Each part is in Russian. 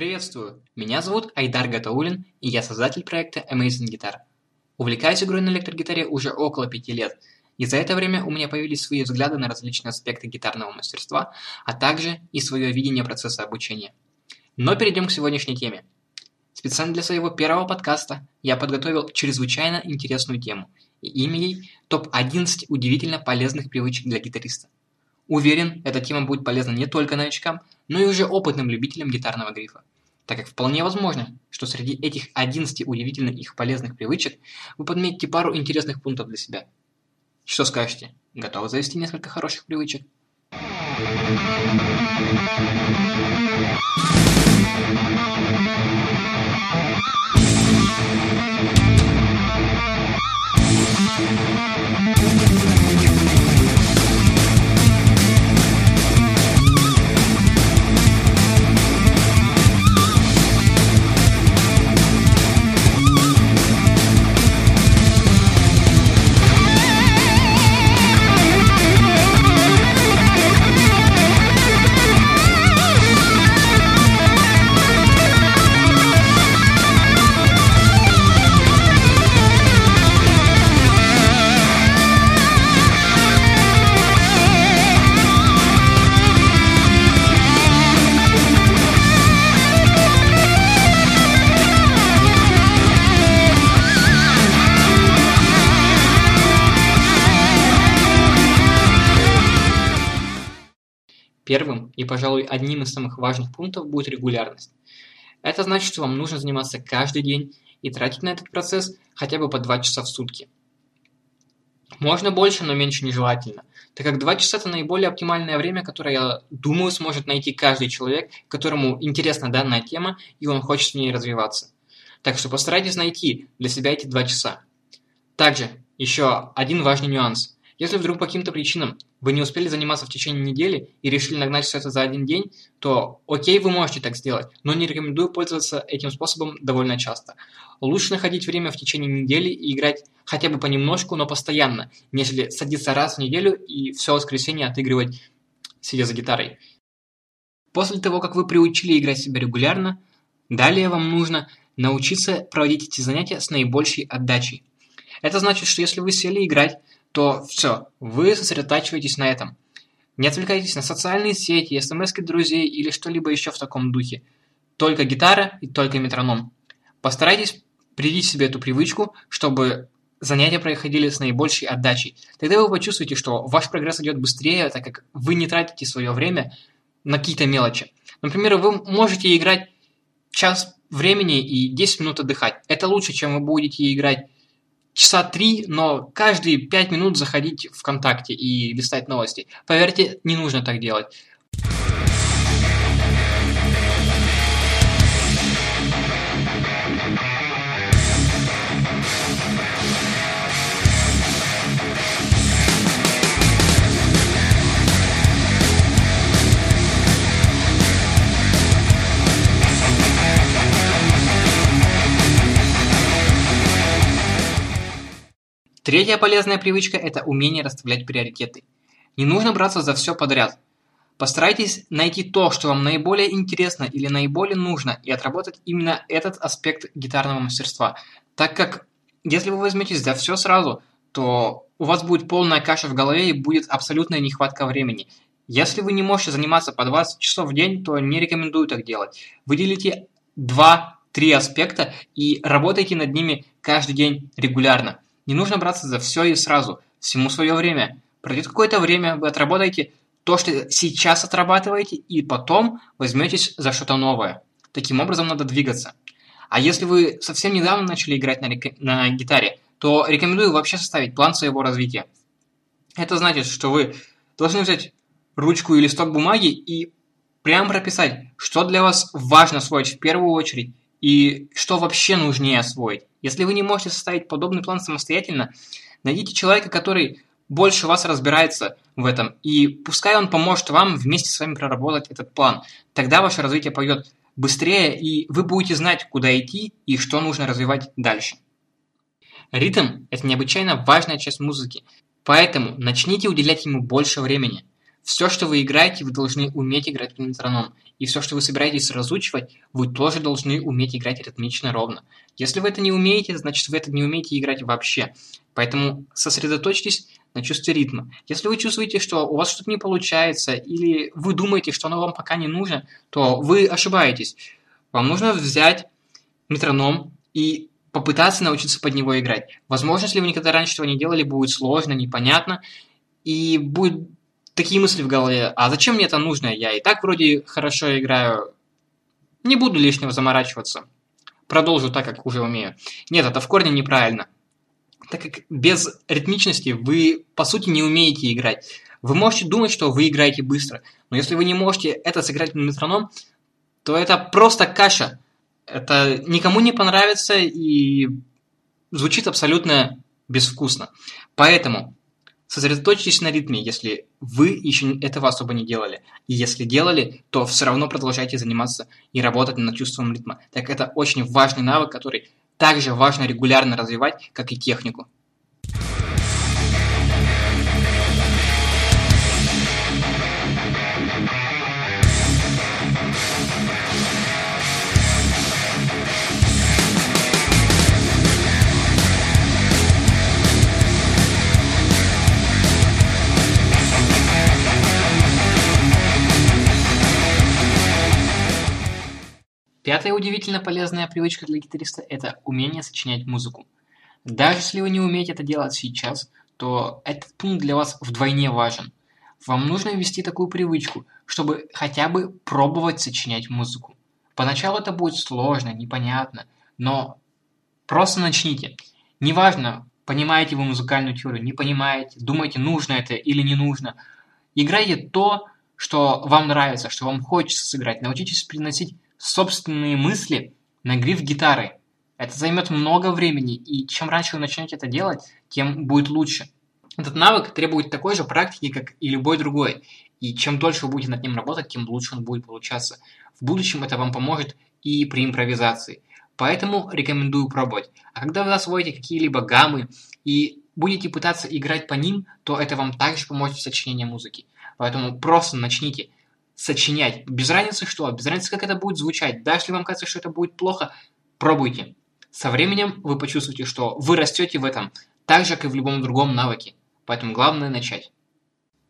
Приветствую! Меня зовут Айдар Гатаулин, и я создатель проекта Amazing Guitar. Увлекаюсь игрой на электрогитаре уже около пяти лет, и за это время у меня появились свои взгляды на различные аспекты гитарного мастерства, а также и свое видение процесса обучения. Но перейдем к сегодняшней теме. Специально для своего первого подкаста я подготовил чрезвычайно интересную тему, и имя ей топ-11 удивительно полезных привычек для гитариста. Уверен, эта тема будет полезна не только новичкам, но и уже опытным любителям гитарного грифа так как вполне возможно, что среди этих 11 удивительно их полезных привычек вы подметите пару интересных пунктов для себя. Что скажете? Готовы завести несколько хороших привычек? Первым и, пожалуй, одним из самых важных пунктов будет регулярность. Это значит, что вам нужно заниматься каждый день и тратить на этот процесс хотя бы по 2 часа в сутки. Можно больше, но меньше нежелательно, так как 2 часа – это наиболее оптимальное время, которое, я думаю, сможет найти каждый человек, которому интересна данная тема и он хочет в ней развиваться. Так что постарайтесь найти для себя эти 2 часа. Также еще один важный нюанс. Если вдруг по каким-то причинам вы не успели заниматься в течение недели и решили нагнать все это за один день, то окей, вы можете так сделать, но не рекомендую пользоваться этим способом довольно часто. Лучше находить время в течение недели и играть хотя бы понемножку, но постоянно, нежели садиться раз в неделю и все воскресенье отыгрывать, сидя за гитарой. После того, как вы приучили играть себя регулярно, далее вам нужно научиться проводить эти занятия с наибольшей отдачей. Это значит, что если вы сели играть, то все, вы сосредотачиваетесь на этом. Не отвлекайтесь на социальные сети, смс друзей или что-либо еще в таком духе. Только гитара и только метроном. Постарайтесь привить себе эту привычку, чтобы занятия проходили с наибольшей отдачей. Тогда вы почувствуете, что ваш прогресс идет быстрее, так как вы не тратите свое время на какие-то мелочи. Например, вы можете играть час времени и 10 минут отдыхать. Это лучше, чем вы будете играть часа три, но каждые пять минут заходить в ВКонтакте и листать новости. Поверьте, не нужно так делать. Третья полезная привычка – это умение расставлять приоритеты. Не нужно браться за все подряд. Постарайтесь найти то, что вам наиболее интересно или наиболее нужно, и отработать именно этот аспект гитарного мастерства. Так как, если вы возьметесь за все сразу, то у вас будет полная каша в голове и будет абсолютная нехватка времени. Если вы не можете заниматься по 20 часов в день, то не рекомендую так делать. Выделите 2-3 аспекта и работайте над ними каждый день регулярно. Не нужно браться за все и сразу, всему свое время. Пройдет какое-то время, вы отработаете то, что сейчас отрабатываете, и потом возьметесь за что-то новое. Таким образом надо двигаться. А если вы совсем недавно начали играть на, на гитаре, то рекомендую вообще составить план своего развития. Это значит, что вы должны взять ручку и листок бумаги и прямо прописать, что для вас важно освоить в первую очередь и что вообще нужнее освоить. Если вы не можете составить подобный план самостоятельно, найдите человека, который больше вас разбирается в этом, и пускай он поможет вам вместе с вами проработать этот план. Тогда ваше развитие пойдет быстрее, и вы будете знать, куда идти и что нужно развивать дальше. Ритм – это необычайно важная часть музыки, поэтому начните уделять ему больше времени. Все, что вы играете, вы должны уметь играть по метроном. И все, что вы собираетесь разучивать, вы тоже должны уметь играть ритмично ровно. Если вы это не умеете, значит вы это не умеете играть вообще. Поэтому сосредоточьтесь на чувстве ритма. Если вы чувствуете, что у вас что-то не получается, или вы думаете, что оно вам пока не нужно, то вы ошибаетесь. Вам нужно взять метроном и попытаться научиться под него играть. Возможно, если вы никогда раньше этого не делали, будет сложно, непонятно, и будет такие мысли в голове, а зачем мне это нужно? Я и так вроде хорошо играю, не буду лишнего заморачиваться. Продолжу так, как уже умею. Нет, это в корне неправильно так как без ритмичности вы, по сути, не умеете играть. Вы можете думать, что вы играете быстро, но если вы не можете это сыграть на метроном, то это просто каша. Это никому не понравится и звучит абсолютно безвкусно. Поэтому сосредоточьтесь на ритме, если вы еще этого особо не делали. И если делали, то все равно продолжайте заниматься и работать над чувством ритма. Так это очень важный навык, который также важно регулярно развивать, как и технику. Пятая удивительно полезная привычка для гитариста – это умение сочинять музыку. Даже если вы не умеете это делать сейчас, то этот пункт для вас вдвойне важен. Вам нужно ввести такую привычку, чтобы хотя бы пробовать сочинять музыку. Поначалу это будет сложно, непонятно, но просто начните. Неважно, понимаете вы музыкальную теорию, не понимаете, думаете, нужно это или не нужно. Играйте то, что вам нравится, что вам хочется сыграть. Научитесь приносить собственные мысли на гриф гитары. Это займет много времени, и чем раньше вы начнете это делать, тем будет лучше. Этот навык требует такой же практики, как и любой другой. И чем дольше вы будете над ним работать, тем лучше он будет получаться. В будущем это вам поможет и при импровизации. Поэтому рекомендую пробовать. А когда вы освоите какие-либо гаммы и будете пытаться играть по ним, то это вам также поможет в сочинении музыки. Поэтому просто начните сочинять. Без разницы что, без разницы как это будет звучать. Даже если вам кажется, что это будет плохо, пробуйте. Со временем вы почувствуете, что вы растете в этом, так же, как и в любом другом навыке. Поэтому главное начать.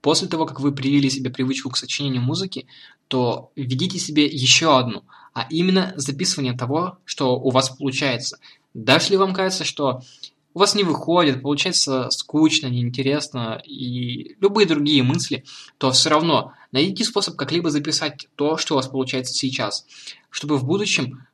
После того, как вы привили себе привычку к сочинению музыки, то введите себе еще одну, а именно записывание того, что у вас получается. Даже если вам кажется, что у вас не выходит, получается скучно, неинтересно и любые другие мысли, то все равно найдите способ как-либо записать то, что у вас получается сейчас, чтобы в будущем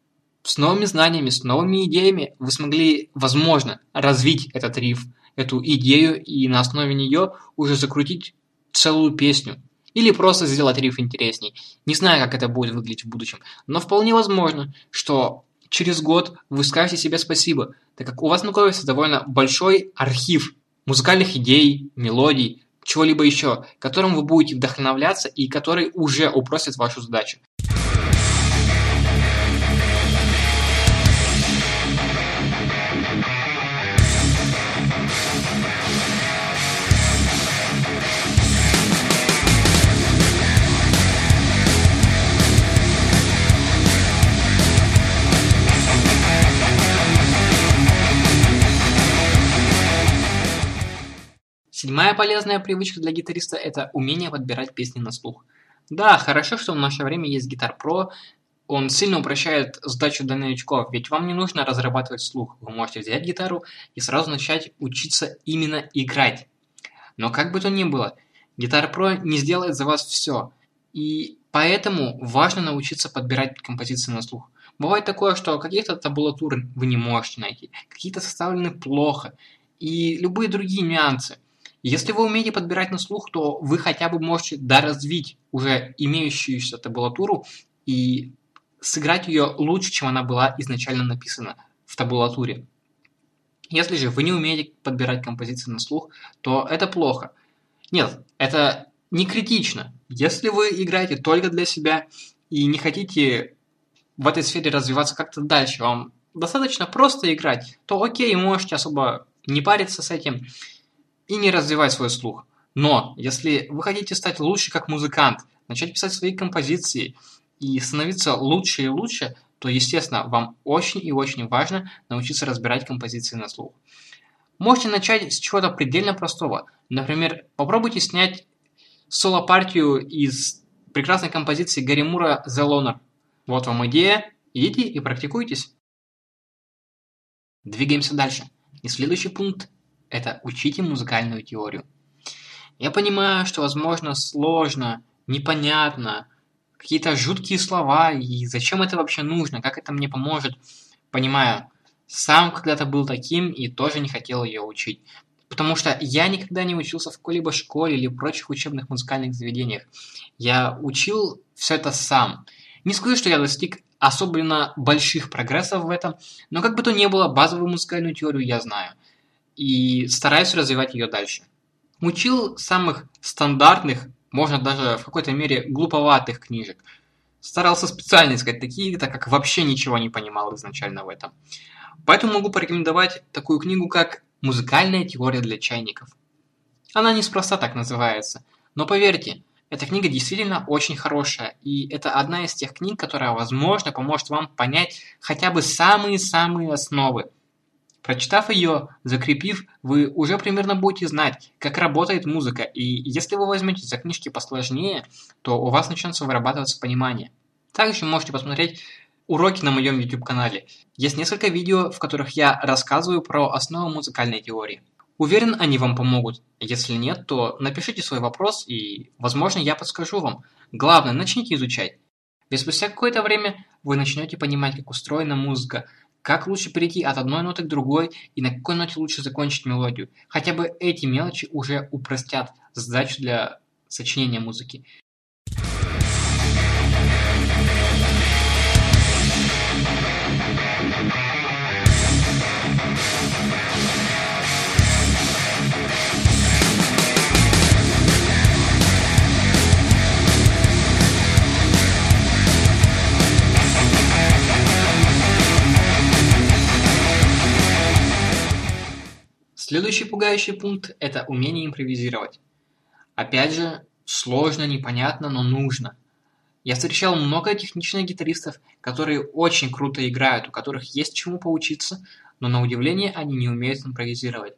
с новыми знаниями, с новыми идеями вы смогли, возможно, развить этот риф, эту идею и на основе нее уже закрутить целую песню. Или просто сделать риф интересней. Не знаю, как это будет выглядеть в будущем, но вполне возможно, что через год вы скажете себе спасибо, так как у вас накопится довольно большой архив музыкальных идей, мелодий, чего-либо еще, которым вы будете вдохновляться и который уже упростит вашу задачу. Седьмая полезная привычка для гитариста – это умение подбирать песни на слух. Да, хорошо, что в наше время есть Guitar Pro, он сильно упрощает задачу для новичков, ведь вам не нужно разрабатывать слух. Вы можете взять гитару и сразу начать учиться именно играть. Но как бы то ни было, Guitar Pro не сделает за вас все. И поэтому важно научиться подбирать композиции на слух. Бывает такое, что каких-то табулатур вы не можете найти, какие-то составлены плохо, и любые другие нюансы. Если вы умеете подбирать на слух, то вы хотя бы можете доразвить уже имеющуюся табулатуру и сыграть ее лучше, чем она была изначально написана в табулатуре. Если же вы не умеете подбирать композиции на слух, то это плохо. Нет, это не критично. Если вы играете только для себя и не хотите в этой сфере развиваться как-то дальше, вам достаточно просто играть, то окей, можете особо не париться с этим и не развивать свой слух. Но если вы хотите стать лучше как музыкант, начать писать свои композиции и становиться лучше и лучше, то, естественно, вам очень и очень важно научиться разбирать композиции на слух. Можете начать с чего-то предельно простого. Например, попробуйте снять соло-партию из прекрасной композиции Гарри Мура «The Loner». Вот вам идея, идите и практикуйтесь. Двигаемся дальше. И следующий пункт – это учите музыкальную теорию. Я понимаю, что, возможно, сложно, непонятно, какие-то жуткие слова, и зачем это вообще нужно, как это мне поможет. Понимаю, сам когда-то был таким и тоже не хотел ее учить. Потому что я никогда не учился в какой-либо школе или прочих учебных музыкальных заведениях. Я учил все это сам. Не скажу, что я достиг особенно больших прогрессов в этом, но как бы то ни было, базовую музыкальную теорию я знаю. И стараюсь развивать ее дальше. Учил самых стандартных, можно даже в какой-то мере глуповатых книжек. Старался специально искать такие, так как вообще ничего не понимал изначально в этом. Поэтому могу порекомендовать такую книгу, как «Музыкальная теория для чайников». Она неспроста так называется, но поверьте, эта книга действительно очень хорошая, и это одна из тех книг, которая, возможно, поможет вам понять хотя бы самые-самые основы Прочитав ее, закрепив, вы уже примерно будете знать, как работает музыка, и если вы возьмете за книжки посложнее, то у вас начнется вырабатываться понимание. Также можете посмотреть уроки на моем YouTube-канале. Есть несколько видео, в которых я рассказываю про основы музыкальной теории. Уверен, они вам помогут. Если нет, то напишите свой вопрос, и, возможно, я подскажу вам. Главное, начните изучать. Ведь спустя какое-то время вы начнете понимать, как устроена музыка, как лучше перейти от одной ноты к другой и на какой ноте лучше закончить мелодию? Хотя бы эти мелочи уже упростят задачу для сочинения музыки. Следующий пугающий пункт – это умение импровизировать. Опять же, сложно, непонятно, но нужно. Я встречал много техничных гитаристов, которые очень круто играют, у которых есть чему поучиться, но на удивление они не умеют импровизировать.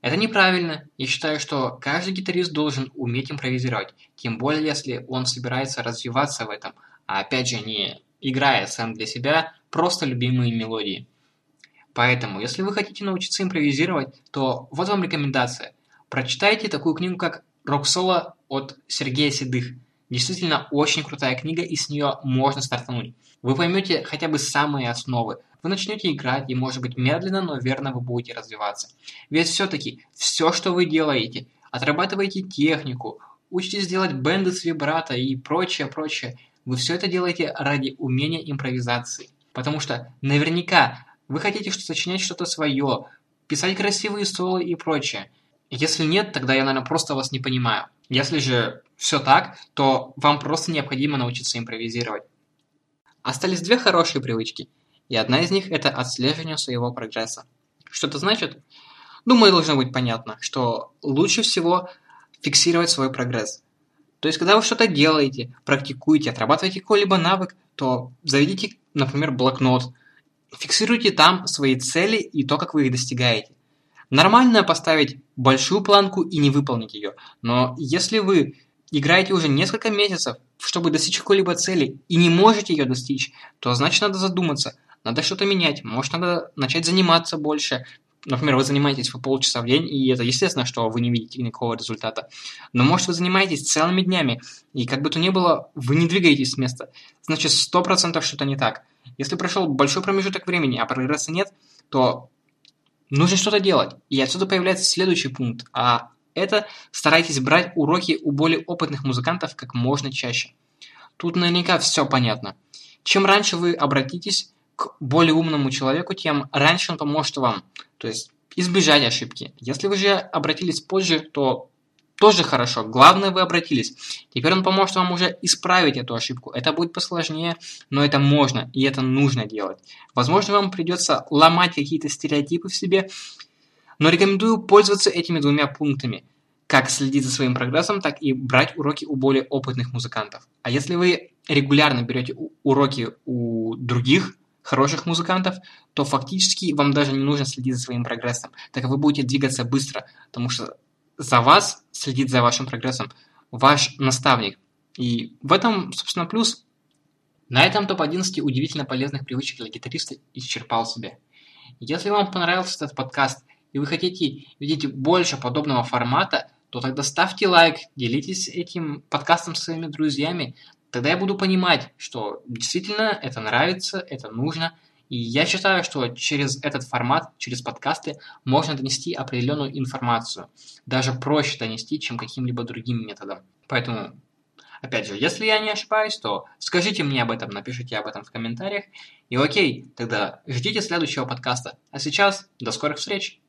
Это неправильно. Я считаю, что каждый гитарист должен уметь импровизировать, тем более если он собирается развиваться в этом, а опять же не играя сам для себя просто любимые мелодии. Поэтому, если вы хотите научиться импровизировать, то вот вам рекомендация. Прочитайте такую книгу, как «Рок-соло» от Сергея Седых. Действительно очень крутая книга, и с нее можно стартануть. Вы поймете хотя бы самые основы. Вы начнете играть, и, может быть, медленно, но верно вы будете развиваться. Ведь все-таки все, что вы делаете, отрабатываете технику, учитесь делать бенды с вибрато и прочее, прочее, вы все это делаете ради умения импровизации. Потому что наверняка вы хотите что сочинять что-то свое, писать красивые соло и прочее. Если нет, тогда я, наверное, просто вас не понимаю. Если же все так, то вам просто необходимо научиться импровизировать. Остались две хорошие привычки, и одна из них – это отслеживание своего прогресса. Что это значит? Думаю, должно быть понятно, что лучше всего фиксировать свой прогресс. То есть, когда вы что-то делаете, практикуете, отрабатываете какой-либо навык, то заведите, например, блокнот, Фиксируйте там свои цели и то, как вы их достигаете. Нормально поставить большую планку и не выполнить ее, но если вы играете уже несколько месяцев, чтобы достичь какой-либо цели и не можете ее достичь, то значит надо задуматься, надо что-то менять, может надо начать заниматься больше. Например, вы занимаетесь по полчаса в день, и это естественно, что вы не видите никакого результата. Но может вы занимаетесь целыми днями, и как бы то ни было, вы не двигаетесь с места. Значит, 100% что-то не так. Если прошел большой промежуток времени, а прогресса нет, то нужно что-то делать. И отсюда появляется следующий пункт, а это старайтесь брать уроки у более опытных музыкантов как можно чаще. Тут наверняка все понятно. Чем раньше вы обратитесь к более умному человеку, тем раньше он поможет вам. То есть избежать ошибки. Если вы же обратились позже, то тоже хорошо. Главное, вы обратились. Теперь он поможет вам уже исправить эту ошибку. Это будет посложнее, но это можно и это нужно делать. Возможно, вам придется ломать какие-то стереотипы в себе, но рекомендую пользоваться этими двумя пунктами. как следить за своим прогрессом, так и брать уроки у более опытных музыкантов. А если вы регулярно берете уроки у других хороших музыкантов, то фактически вам даже не нужно следить за своим прогрессом, так как вы будете двигаться быстро, потому что за вас следит за вашим прогрессом ваш наставник. И в этом, собственно, плюс. На этом топ-11 удивительно полезных привычек для гитариста исчерпал себя. Если вам понравился этот подкаст и вы хотите видеть больше подобного формата, то тогда ставьте лайк, делитесь этим подкастом со своими друзьями. Тогда я буду понимать, что действительно это нравится, это нужно. И я считаю, что через этот формат, через подкасты, можно донести определенную информацию. Даже проще донести, чем каким-либо другим методом. Поэтому, опять же, если я не ошибаюсь, то скажите мне об этом, напишите об этом в комментариях. И окей, тогда ждите следующего подкаста. А сейчас до скорых встреч!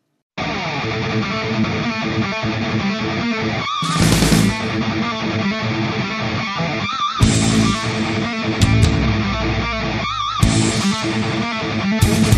Thank you. Música